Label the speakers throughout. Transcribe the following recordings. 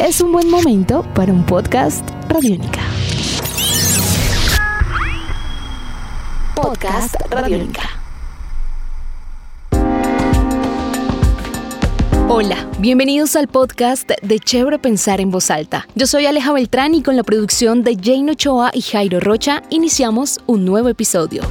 Speaker 1: es un buen momento para un podcast Radiónica. Podcast Radiónica. Hola, bienvenidos al podcast de Chévere Pensar en Voz Alta. Yo soy Aleja Beltrán y con la producción de Jane Ochoa y Jairo Rocha iniciamos un nuevo episodio.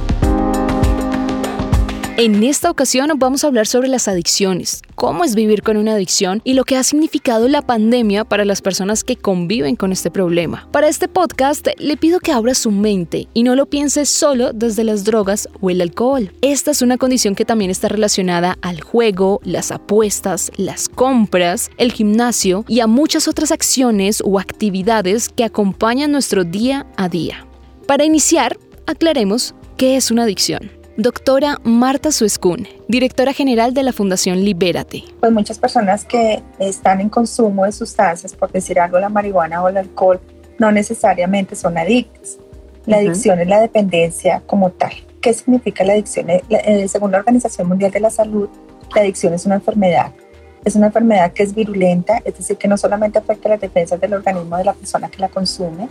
Speaker 1: En esta ocasión vamos a hablar sobre las adicciones, cómo es vivir con una adicción y lo que ha significado la pandemia para las personas que conviven con este problema. Para este podcast le pido que abra su mente y no lo piense solo desde las drogas o el alcohol. Esta es una condición que también está relacionada al juego, las apuestas, las compras, el gimnasio y a muchas otras acciones o actividades que acompañan nuestro día a día. Para iniciar, aclaremos qué es una adicción. Doctora Marta Suescún, directora general de la Fundación Libérate.
Speaker 2: Pues muchas personas que están en consumo de sustancias, por decir algo, la marihuana o el alcohol, no necesariamente son adictas. La adicción es la dependencia como tal. ¿Qué significa la adicción? Eh, eh, según la Organización Mundial de la Salud, la adicción es una enfermedad. Es una enfermedad que es virulenta, es decir, que no solamente afecta las defensas del organismo de la persona que la consume,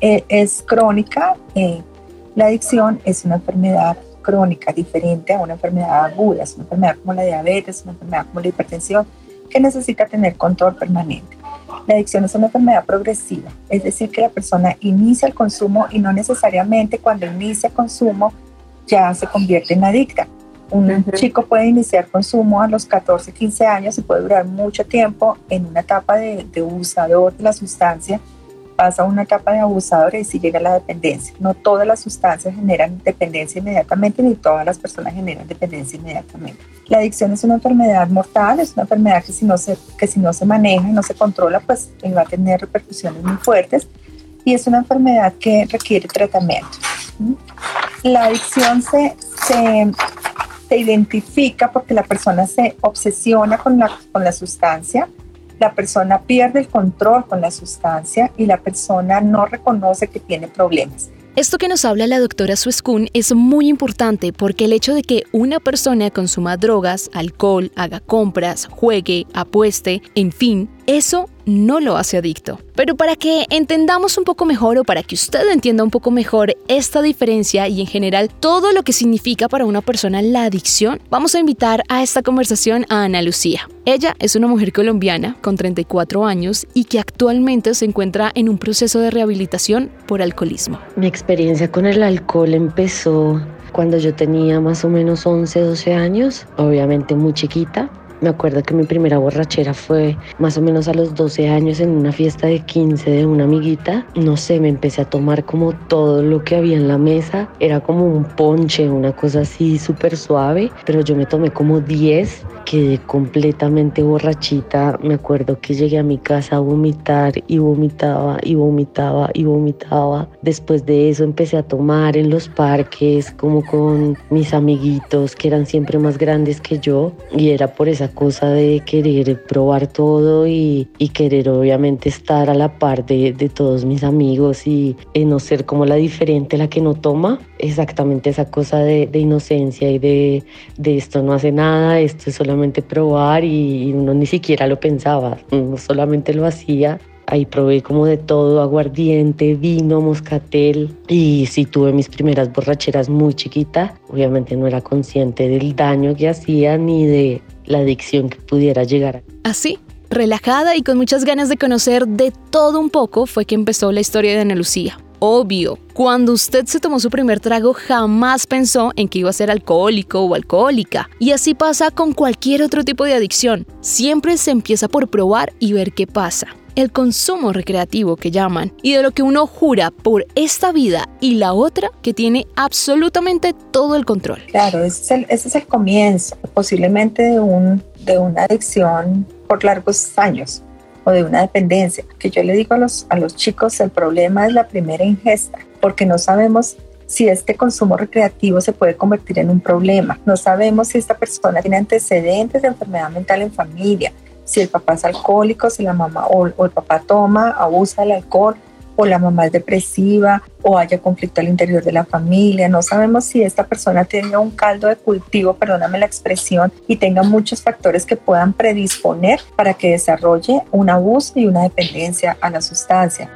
Speaker 2: eh, es crónica, la adicción es una enfermedad crónica diferente a una enfermedad aguda, es una enfermedad como la diabetes, una enfermedad como la hipertensión, que necesita tener control permanente. La adicción es una enfermedad progresiva, es decir, que la persona inicia el consumo y no necesariamente cuando inicia el consumo ya se convierte en adicta. Un chico puede iniciar consumo a los 14, 15 años y puede durar mucho tiempo en una etapa de, de usador de la sustancia pasa una etapa de abusador y si llega la dependencia. No todas las sustancias generan dependencia inmediatamente ni todas las personas generan dependencia inmediatamente. La adicción es una enfermedad mortal, es una enfermedad que si no se, que si no se maneja no se controla, pues va a tener repercusiones muy fuertes y es una enfermedad que requiere tratamiento. La adicción se, se, se identifica porque la persona se obsesiona con la, con la sustancia, la persona pierde el control con la sustancia y la persona no reconoce que tiene problemas.
Speaker 1: Esto que nos habla la doctora Suescun es muy importante porque el hecho de que una persona consuma drogas, alcohol, haga compras, juegue, apueste, en fin, eso no lo hace adicto. Pero para que entendamos un poco mejor o para que usted entienda un poco mejor esta diferencia y en general todo lo que significa para una persona la adicción, vamos a invitar a esta conversación a Ana Lucía. Ella es una mujer colombiana con 34 años y que actualmente se encuentra en un proceso de rehabilitación por alcoholismo.
Speaker 3: Mi experiencia con el alcohol empezó cuando yo tenía más o menos 11, 12 años, obviamente muy chiquita. Me acuerdo que mi primera borrachera fue más o menos a los 12 años en una fiesta de 15 de una amiguita. No sé, me empecé a tomar como todo lo que había en la mesa. Era como un ponche, una cosa así súper suave, pero yo me tomé como 10 quedé completamente borrachita. Me acuerdo que llegué a mi casa a vomitar y vomitaba y vomitaba y vomitaba. Después de eso empecé a tomar en los parques como con mis amiguitos que eran siempre más grandes que yo y era por esa cosa de querer probar todo y, querer obviamente estar a la par de, todos mis amigos y, no ser como la diferente, la que no toma. Exactamente esa cosa de, inocencia y de, de esto no hace nada, esto es solamente probar y uno ni siquiera lo pensaba, uno solamente lo hacía. Ahí probé como de todo, aguardiente, vino, moscatel y sí tuve mis primeras borracheras muy chiquita. Obviamente no era consciente del daño que hacía ni de la adicción que pudiera llegar.
Speaker 1: Así, relajada y con muchas ganas de conocer de todo un poco fue que empezó la historia de Ana Lucía obvio. Cuando usted se tomó su primer trago jamás pensó en que iba a ser alcohólico o alcohólica. Y así pasa con cualquier otro tipo de adicción. Siempre se empieza por probar y ver qué pasa. El consumo recreativo que llaman y de lo que uno jura por esta vida y la otra que tiene absolutamente todo el control.
Speaker 2: Claro, ese es el, comienzo posiblemente de, un, de una adicción por largos años o de una dependencia. Que yo le digo a los, a los chicos, el problema es la primera ingesta, porque no sabemos si este consumo recreativo se puede convertir en un problema. No sabemos si esta persona tiene antecedentes de enfermedad mental en familia, si el papá es alcohólico, si la mamá o, o el papá toma, abusa del alcohol, o la mamá es depresiva, o haya conflicto al interior de la familia. No sabemos si esta persona tenga un caldo de cultivo, perdóname la expresión, y tenga muchos factores que puedan predisponer para que desarrolle un abuso y una dependencia a la sustancia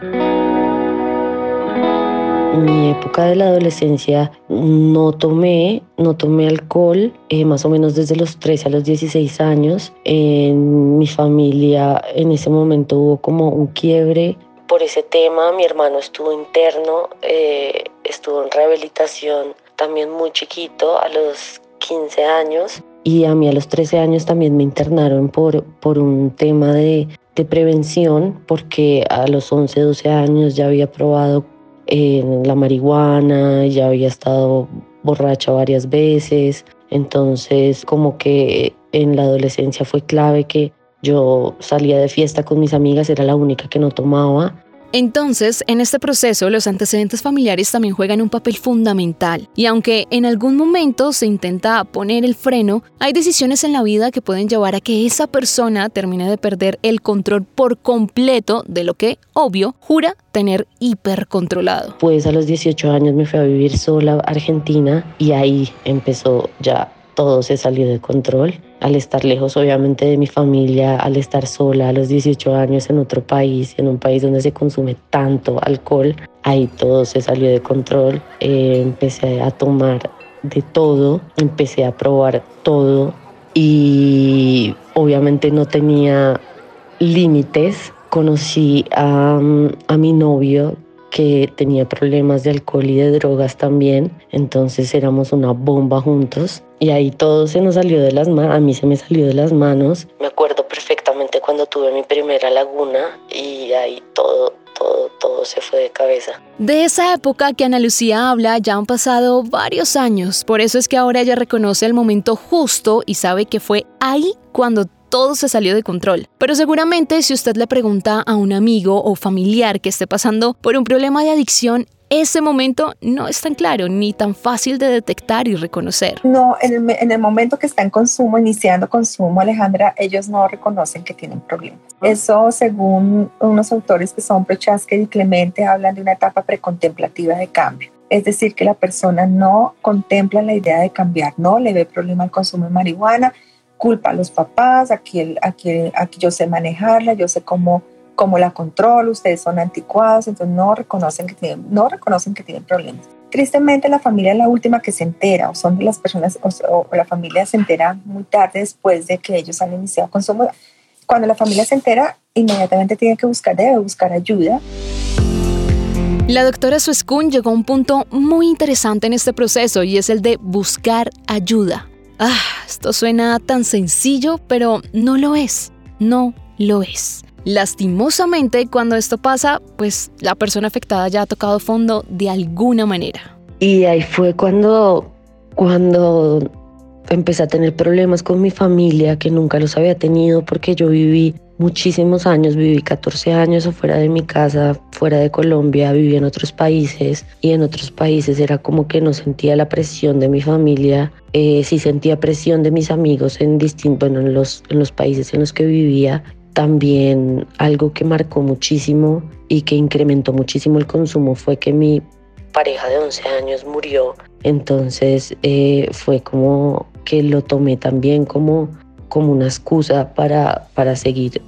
Speaker 3: mi época de la adolescencia no tomé, no tomé alcohol, eh, más o menos desde los 13 a los 16 años. En mi familia en ese momento hubo como un quiebre por ese tema. Mi hermano estuvo interno, eh, estuvo en rehabilitación también muy chiquito, a los 15 años. Y a mí a los 13 años también me internaron por, por un tema de, de prevención, porque a los 11, 12 años ya había probado en la marihuana, ya había estado borracha varias veces, entonces como que en la adolescencia fue clave que yo salía de fiesta con mis amigas, era la única que no tomaba
Speaker 1: entonces, en este proceso, los antecedentes familiares también juegan un papel fundamental. Y aunque en algún momento se intenta poner el freno, hay decisiones en la vida que pueden llevar a que esa persona termine de perder el control por completo de lo que, obvio, jura tener hipercontrolado.
Speaker 3: Pues a los 18 años me fui a vivir sola a Argentina y ahí empezó ya todo se salió de control. Al estar lejos, obviamente, de mi familia, al estar sola a los 18 años en otro país, en un país donde se consume tanto alcohol, ahí todo se salió de control. Eh, empecé a tomar de todo, empecé a probar todo y obviamente no tenía límites. Conocí a, a mi novio que tenía problemas de alcohol y de drogas también, entonces éramos una bomba juntos y ahí todo se nos salió de las manos, a mí se me salió de las manos. Me acuerdo perfectamente cuando tuve mi primera laguna y ahí todo, todo, todo se fue de cabeza.
Speaker 1: De esa época que Ana Lucía habla ya han pasado varios años, por eso es que ahora ella reconoce el momento justo y sabe que fue ahí cuando todo se salió de control. Pero seguramente si usted le pregunta a un amigo o familiar que esté pasando por un problema de adicción, ese momento no es tan claro ni tan fácil de detectar y reconocer.
Speaker 2: No, en el, momento que está en consumo, iniciando consumo, Alejandra, ellos no reconocen que tienen problemas. Ah. Eso, según unos autores que son Prochaska y Clemente, hablan de una etapa precontemplativa de cambio. Es decir, que la persona no contempla la idea de cambiar, no le ve problema al consumo de marihuana, culpa a los papás, aquí, aquí, aquí yo sé manejarla, yo sé cómo, cómo la controlo, ustedes son anticuados, entonces no reconocen que tienen, no reconocen que tienen problemas. Tristemente la familia es la última que se entera o son de las personas o, la familia se entera muy tarde después de que ellos han iniciado consumo. Cuando la familia se entera, inmediatamente tiene que buscar, debe buscar ayuda.
Speaker 1: La doctora Suescun llegó a un punto muy interesante en este proceso y es el de buscar ayuda. Ah, esto suena tan sencillo, pero no lo es. No lo es. Lastimosamente, cuando esto pasa, pues la persona afectada ya ha tocado fondo de alguna manera.
Speaker 3: Y ahí fue cuando, cuando empecé a tener problemas con mi familia, que nunca los había tenido porque yo viví muchísimos años, viví 14 años afuera de mi casa, fuera de Colombia, viví en otros países y en otros países era como que no sentía la presión de mi familia, eh, sí sentía presión de mis amigos en distintos, bueno, en los países en los que vivía. También algo que marcó muchísimo y que incrementó muchísimo el consumo fue que mi pareja de 11 años murió. Entonces eh, fue como que lo tomé también como, como una excusa para, para seguir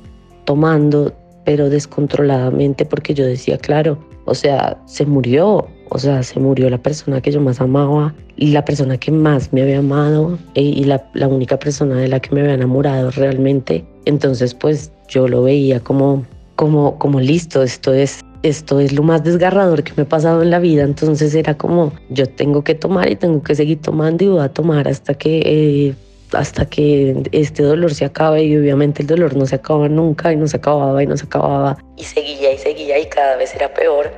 Speaker 3: tomando, pero descontroladamente, porque yo decía, claro, o sea, se murió, o sea, se murió la persona que yo más amaba, y la persona que más me había amado e, y la, la única persona de la que me había enamorado realmente. Entonces, pues yo lo veía como, como, como listo, esto es, esto es lo más desgarrador que me ha pasado en la vida. Entonces era como, yo tengo que tomar y tengo que seguir tomando y voy a tomar hasta que eh, hasta que este dolor se acabe y obviamente el dolor no se acaba nunca y no se acababa y no se acababa y seguía y seguía y cada vez era peor.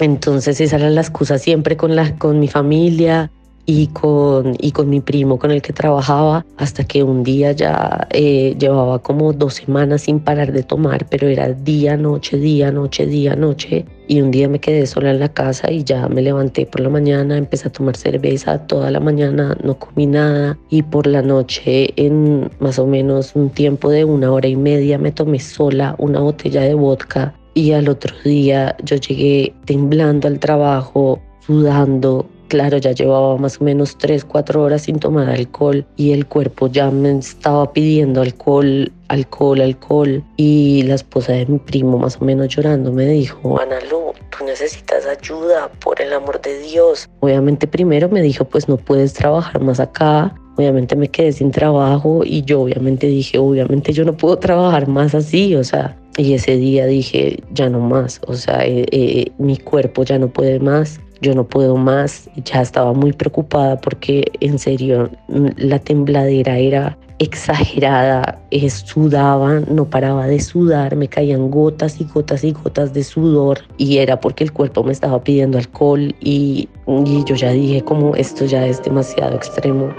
Speaker 3: Entonces esa era la excusa siempre con, la, con mi familia, y con, y con mi primo con el que trabajaba hasta que un día ya eh, llevaba como dos semanas sin parar de tomar, pero era día, noche, día, noche, día, noche. Y un día me quedé sola en la casa y ya me levanté por la mañana, empecé a tomar cerveza toda la mañana, no comí nada y por la noche en más o menos un tiempo de una hora y media me tomé sola una botella de vodka y al otro día yo llegué temblando al trabajo, sudando. Claro, ya llevaba más o menos 3, 4 horas sin tomar alcohol y el cuerpo ya me estaba pidiendo alcohol, alcohol, alcohol. Y la esposa de mi primo, más o menos llorando, me dijo, Ana Lu, tú necesitas ayuda, por el amor de Dios. Obviamente primero me dijo, pues no puedes trabajar más acá, obviamente me quedé sin trabajo y yo obviamente dije, obviamente yo no puedo trabajar más así, o sea, y ese día dije, ya no más, o sea, eh, eh, mi cuerpo ya no puede más, yo no puedo más, ya estaba muy preocupada porque en serio la tembladera era exagerada, eh, sudaba, no paraba de sudar, me caían gotas y gotas y gotas de sudor y era porque el cuerpo me estaba pidiendo alcohol y, y yo ya dije como esto ya es demasiado extremo.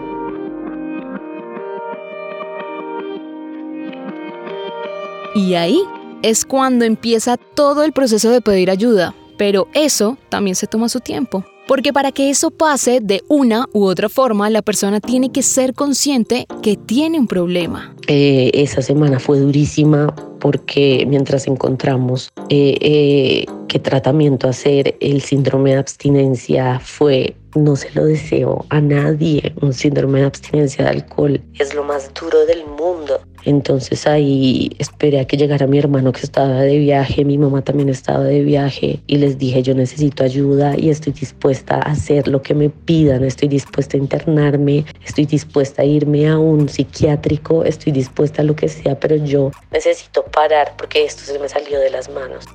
Speaker 1: Y ahí es cuando empieza todo el proceso de pedir ayuda, pero eso también se toma su tiempo. Porque para que eso pase de una u otra forma, la persona tiene que ser consciente que tiene un problema.
Speaker 3: Eh, esa semana fue durísima porque mientras encontramos eh, eh, qué tratamiento hacer, el síndrome de abstinencia fue, no se lo deseo a nadie, un síndrome de abstinencia de alcohol es lo más duro del mundo. Entonces ahí esperé a que llegara mi hermano que estaba de viaje, mi mamá también estaba de viaje y les dije yo necesito ayuda y estoy dispuesta a hacer lo que me pidan, estoy dispuesta a internarme, estoy dispuesta a irme a un psiquiátrico, estoy dispuesta a lo que sea, pero yo necesito parar porque esto se me salió de las manos.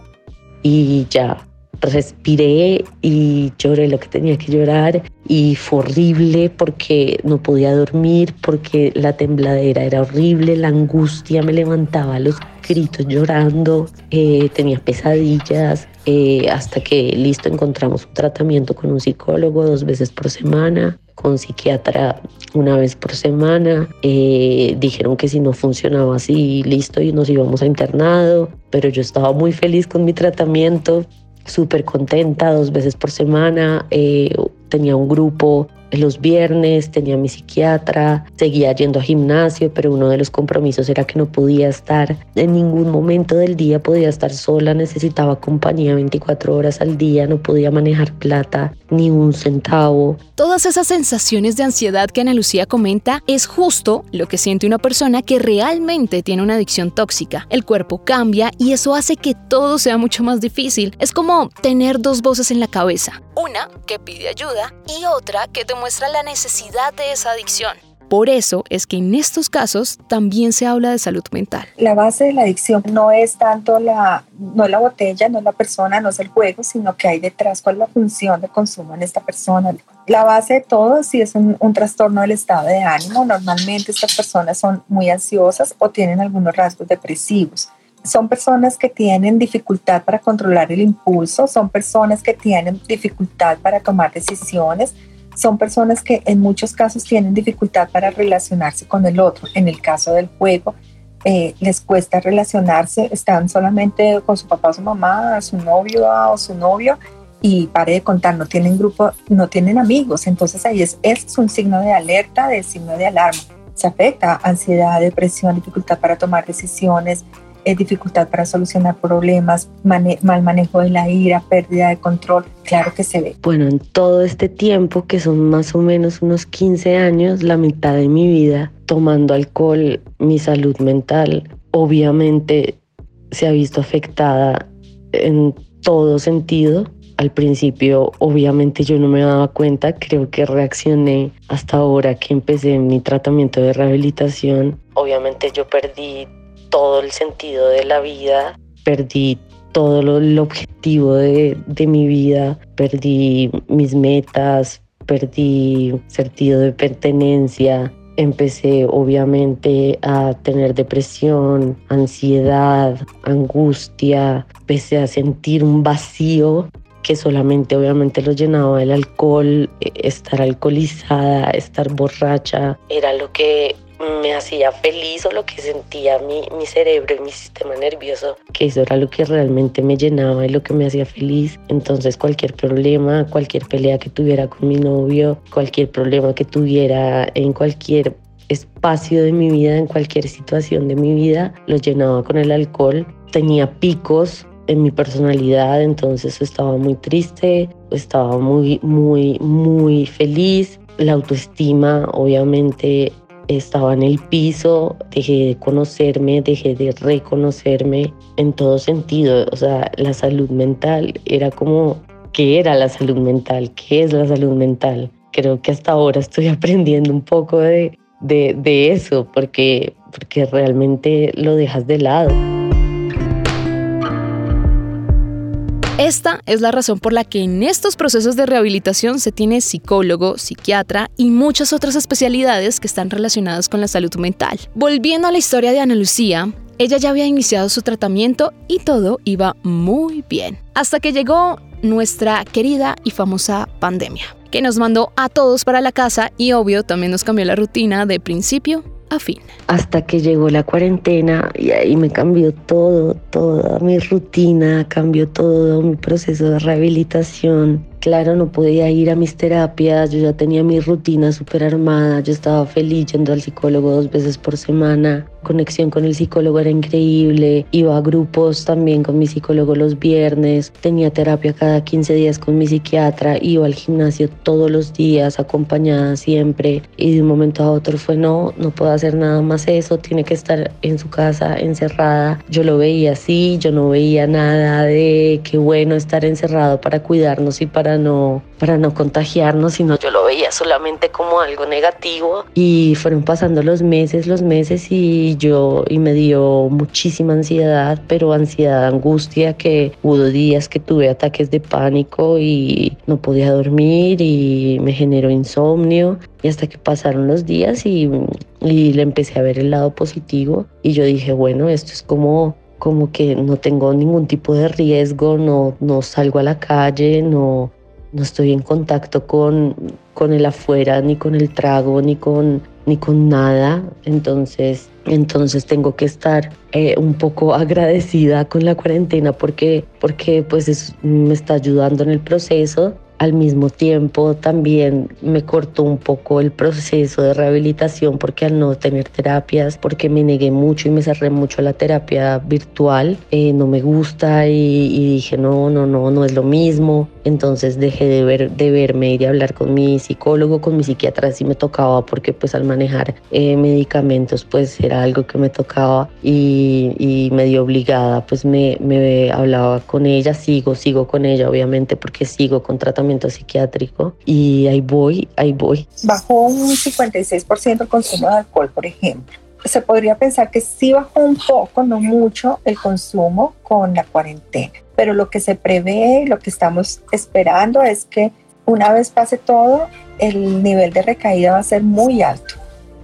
Speaker 3: Y ya respiré y lloré lo que tenía que llorar y fue horrible porque no podía dormir, porque la tembladera era horrible, la angustia me levantaba los gritos llorando, eh, tenía pesadillas, eh, hasta que listo encontramos un tratamiento con un psicólogo dos veces por semana, con psiquiatra una vez por semana. Eh, dijeron que si no funcionaba así, listo, y nos íbamos a internado, pero yo estaba muy feliz con mi tratamiento súper contenta dos veces por semana. Eh, tenía un grupo los viernes, tenía mi psiquiatra, seguía yendo a gimnasio, pero uno de los compromisos era que no podía estar en ningún momento del día, podía estar sola, necesitaba compañía 24 horas al día, no podía manejar plata ni un centavo.
Speaker 1: Todas esas sensaciones de ansiedad que Ana Lucía comenta es justo lo que siente una persona que realmente tiene una adicción tóxica. El cuerpo cambia y eso hace que todo sea mucho más difícil. Es como tener dos voces en la cabeza, una que pide ayuda y otra que te muestra la necesidad de esa adicción. Por eso es que en estos casos también se habla de salud mental.
Speaker 2: La base de la adicción no es tanto la, no la botella, no la persona, no es el juego, sino que hay detrás cuál es la función de consumo en esta persona. La base de todo sí es un, un trastorno del estado de ánimo. Normalmente estas personas son muy ansiosas o tienen algunos rasgos depresivos son personas que tienen dificultad para controlar el impulso, son personas que tienen dificultad para tomar decisiones, son personas que en muchos casos tienen dificultad para relacionarse con el otro. En el caso del juego, eh, les cuesta relacionarse, están solamente con su papá, su mamá, su novio o su novio y pare de contar, no tienen grupo, no tienen amigos. Entonces ahí es, es un signo de alerta, de signo de alarma. Se afecta ansiedad, depresión, dificultad para tomar decisiones, dificultad para solucionar problemas, mal manejo de la ira, pérdida de control, claro que se ve.
Speaker 3: Bueno, en todo este tiempo, que son más o menos unos 15 años, la mitad de mi vida tomando alcohol, mi salud mental, obviamente se ha visto afectada en todo sentido. Al principio, obviamente yo no me daba cuenta, creo que reaccioné hasta ahora que empecé mi tratamiento de rehabilitación. Obviamente yo perdí todo el sentido de la vida, perdí todo lo, el objetivo de, de mi vida, perdí mis metas, perdí sentido de pertenencia, empecé obviamente a tener depresión, ansiedad, angustia, empecé a sentir un vacío que solamente obviamente lo llenaba el alcohol, estar alcoholizada, estar borracha, era lo que me hacía feliz o lo que sentía mi, mi cerebro y mi sistema nervioso, que eso era lo que realmente me llenaba y lo que me hacía feliz. Entonces cualquier problema, cualquier pelea que tuviera con mi novio, cualquier problema que tuviera en cualquier espacio de mi vida, en cualquier situación de mi vida, lo llenaba con el alcohol. Tenía picos en mi personalidad, entonces estaba muy triste, estaba muy, muy, muy feliz. La autoestima obviamente estaba en el piso, dejé de conocerme, dejé de reconocerme en todo sentido. O sea, la salud mental era como, ¿qué era la salud mental? ¿Qué es la salud mental? Creo que hasta ahora estoy aprendiendo un poco de, de, eso, porque, porque realmente lo dejas de lado.
Speaker 1: Esta es la razón por la que en estos procesos de rehabilitación se tiene psicólogo, psiquiatra y muchas otras especialidades que están relacionadas con la salud mental. Volviendo a la historia de Ana Lucía, ella ya había iniciado su tratamiento y todo iba muy bien. Hasta que llegó nuestra querida y famosa pandemia, que nos mandó a todos para la casa y obvio también nos cambió la rutina de principio
Speaker 3: Hasta que llegó la cuarentena y ahí me cambió todo, toda mi rutina, cambió todo mi proceso de rehabilitación claro, no podía ir a mis terapias, yo ya tenía mi rutina súper armada, yo estaba feliz yendo al psicólogo dos veces por semana, conexión con el psicólogo era increíble, iba a grupos también con mi psicólogo los viernes, tenía terapia cada 15 días con mi psiquiatra, iba al gimnasio todos los días, acompañada siempre, y de un momento a otro fue no, no puedo hacer nada más eso, tiene que estar en su casa encerrada. Yo lo veía así, yo no veía nada de qué bueno estar encerrado para cuidarnos y para no, para no contagiarnos, sino yo lo veía solamente como algo negativo. Y fueron pasando los meses, los meses y yo, y me dio muchísima ansiedad, pero ansiedad, angustia, que hubo días que tuve ataques de pánico y no podía dormir y me generó insomnio. Y hasta que pasaron los días y, y le empecé a ver el lado positivo y yo dije, bueno, esto es como como que no tengo ningún tipo de riesgo, no, no salgo a la calle, no, no estoy en contacto con, con el afuera, ni con el trago, ni con, ni con nada. Entonces, entonces tengo que estar eh, un poco agradecida con la cuarentena porque, porque pues me está ayudando en el proceso al mismo tiempo también me cortó un poco el proceso de rehabilitación porque al no tener terapias, porque me negué mucho y me cerré mucho a la terapia virtual, eh, no me gusta y, dije no, no, no, no es lo mismo. Entonces dejé de, ver, de verme y de hablar con mi psicólogo, con mi psiquiatra si me tocaba porque pues al manejar eh, medicamentos pues era algo que me tocaba y, y medio obligada pues me, me hablaba con ella, sigo, sigo con ella obviamente porque sigo con tratamiento psiquiátrico y ahí voy, ahí voy.
Speaker 2: Bajó un 56% el consumo de alcohol, por ejemplo. Se podría pensar que sí bajó un poco, no mucho, el consumo con la cuarentena, pero lo que se prevé, lo que estamos esperando es que una vez pase todo, el nivel de recaída va a ser muy alto.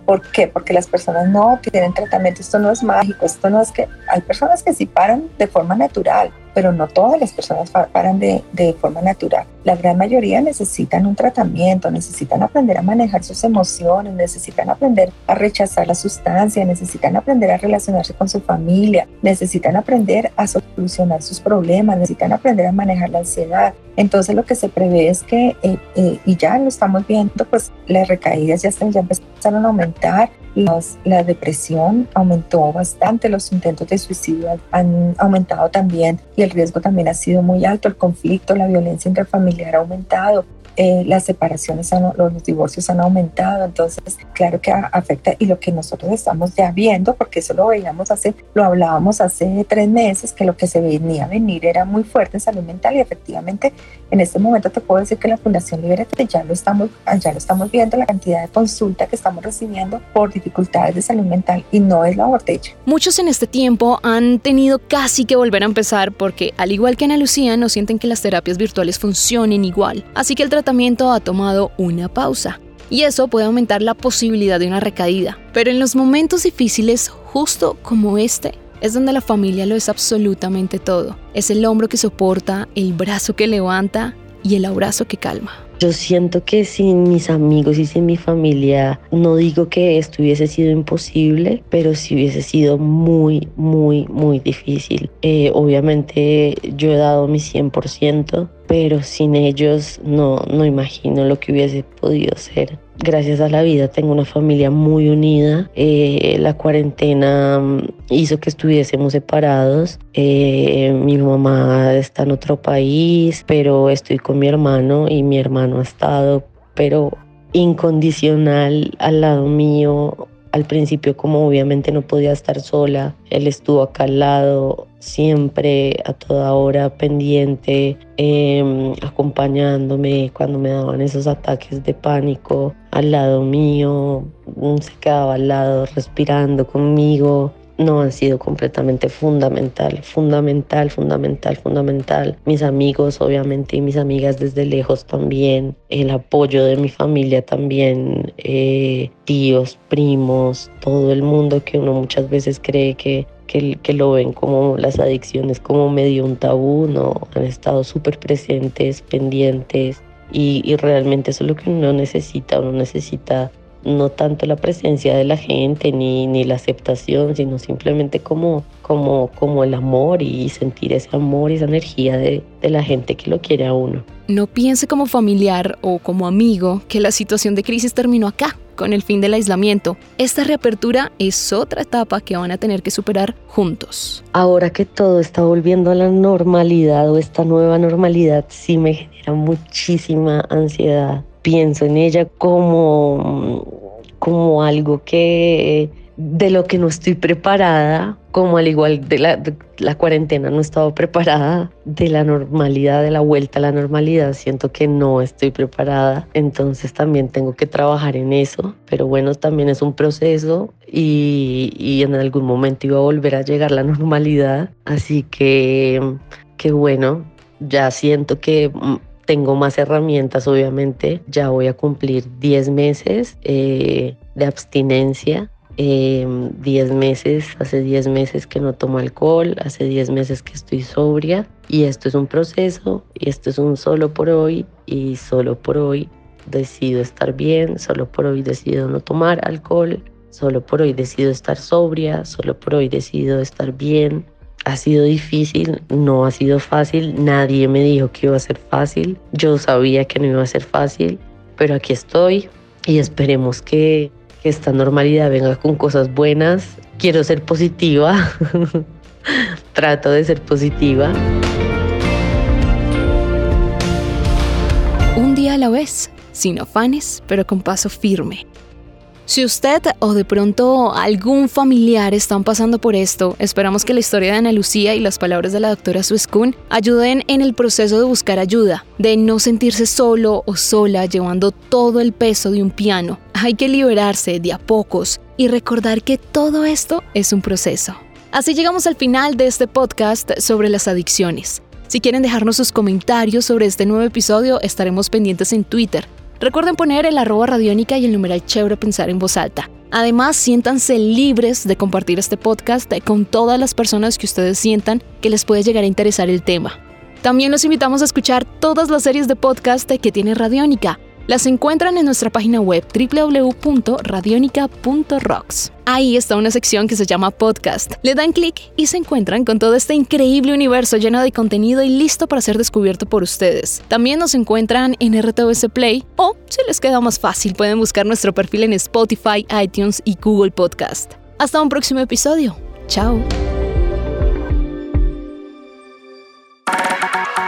Speaker 2: ¿Por qué? Porque las personas no tienen tratamiento, esto no es mágico, esto no es que hay personas que sí paran de forma natural, pero no todas las personas paran de, de, forma natural. La gran mayoría necesitan un tratamiento, necesitan aprender a manejar sus emociones, necesitan aprender a rechazar la sustancia, necesitan aprender a relacionarse con su familia, necesitan aprender a solucionar sus problemas, necesitan aprender a manejar la ansiedad. Entonces lo que se prevé es que, eh, eh, y ya lo estamos viendo, pues las recaídas ya, están, ya empezaron a aumentar, la depresión aumentó bastante, los intentos de suicidio han aumentado también y el riesgo también ha sido muy alto, el conflicto, la violencia intrafamiliar ha aumentado. Eh, las separaciones, los divorcios han aumentado, entonces claro que afecta y lo que nosotros estamos ya viendo, porque eso lo veíamos hace, lo hablábamos hace tres meses, que lo que se venía a venir era muy fuerte en salud mental y efectivamente en este momento te puedo decir que la Fundación Libérate ya lo estamos, ya lo estamos viendo, la cantidad de consulta que estamos recibiendo por dificultades de salud mental y no es la botella.
Speaker 1: Muchos en este tiempo han tenido casi que volver a empezar porque al igual que Ana Lucía no sienten que las terapias virtuales funcionen igual, así que el tratamiento ha tomado una pausa. Y eso puede aumentar la posibilidad de una recaída. Pero en los momentos difíciles, justo como este, es donde la familia lo es absolutamente todo. Es el hombro que soporta, el brazo que levanta y el abrazo que calma.
Speaker 3: Yo siento que sin mis amigos y sin mi familia, no digo que esto hubiese sido imposible, pero sí hubiese sido muy, muy, muy difícil. Eh, obviamente yo he dado mi 100%, pero sin ellos no, no imagino lo que hubiese podido ser. Gracias a la vida tengo una familia muy unida. Eh, la cuarentena mm, hizo que estuviésemos separados. Eh, mi mamá está en otro país, pero estoy con mi hermano y mi hermano ha estado, pero incondicional al lado mío al principio como obviamente no podía estar sola, él estuvo acá al lado, siempre a toda hora pendiente, em, acompañándome cuando me daban esos ataques de pánico, al lado mío, se quedaba al lado respirando conmigo, no han sido completamente fundamental, fundamental, fundamental, fundamental. Mis amigos, obviamente, y mis amigas desde lejos también, el apoyo de mi familia también, eh, tíos, primos, todo el mundo que uno muchas veces cree que, que, que lo ven como las adicciones como medio un tabú, no, han estado súper presentes, pendientes. Y, y realmente eso es lo que uno necesita, uno necesita no tanto la presencia de la gente ni, ni la aceptación, sino simplemente como, como, como el amor y sentir ese amor y esa energía de, de la gente que lo quiere a uno.
Speaker 1: No piense como familiar o como amigo que la situación de crisis terminó acá, con el fin del aislamiento. Esta reapertura es otra etapa que van a tener que superar juntos.
Speaker 3: Ahora que todo está volviendo a la normalidad o esta nueva normalidad, sí me genera muchísima ansiedad pienso en ella como, como algo que de lo que no estoy preparada, como al igual de la, la cuarentena no estaba preparada, de la normalidad, de la vuelta a la normalidad, siento que no estoy preparada, entonces también tengo que trabajar en eso, pero bueno, también es un proceso y, y en algún momento iba a volver a llegar la normalidad, así que, que bueno, ya siento que tengo más herramientas, obviamente. Ya voy a cumplir 10 meses eh, de abstinencia. 10 eh, meses, hace 10 meses que no tomo alcohol, hace 10 meses que estoy sobria y esto es un proceso y esto es un solo por hoy y solo por hoy decido estar bien, solo por hoy decido no tomar alcohol, solo por hoy decido estar sobria, solo por hoy decido estar bien, ha sido difícil, no ha sido fácil, nadie me dijo que iba a ser fácil, yo sabía que no iba a ser fácil, pero aquí estoy y esperemos que, esta normalidad venga con cosas buenas. Quiero ser positiva, trato de ser positiva.
Speaker 1: Un día a la vez, sin afanes, pero con paso firme. Si usted o de pronto algún familiar están pasando por esto, esperamos que la historia de Ana Lucía y las palabras de la doctora Suescun ayuden en el proceso de buscar ayuda, de no sentirse solo o sola llevando todo el peso de un piano. Hay que liberarse de a pocos y recordar que todo esto es un proceso. Así llegamos al final de este podcast sobre las adicciones. Si quieren dejarnos sus comentarios sobre este nuevo episodio, estaremos pendientes en Twitter Recuerden poner el arroba radiónica y el numeral chévere pensar en voz alta. Además, siéntanse libres de compartir este podcast con todas las personas que ustedes sientan que les puede llegar a interesar el tema. También los invitamos a escuchar todas las series de podcast que tiene Radiónica. Las encuentran en nuestra página web www.radionica.rocks. Ahí está una sección que se llama podcast. Le dan clic y se encuentran con todo este increíble universo lleno de contenido y listo para ser descubierto por ustedes. También nos encuentran en RTVS Play o, si les queda más fácil, pueden buscar nuestro perfil en Spotify, iTunes y Google Podcast. Hasta un próximo episodio. Chao.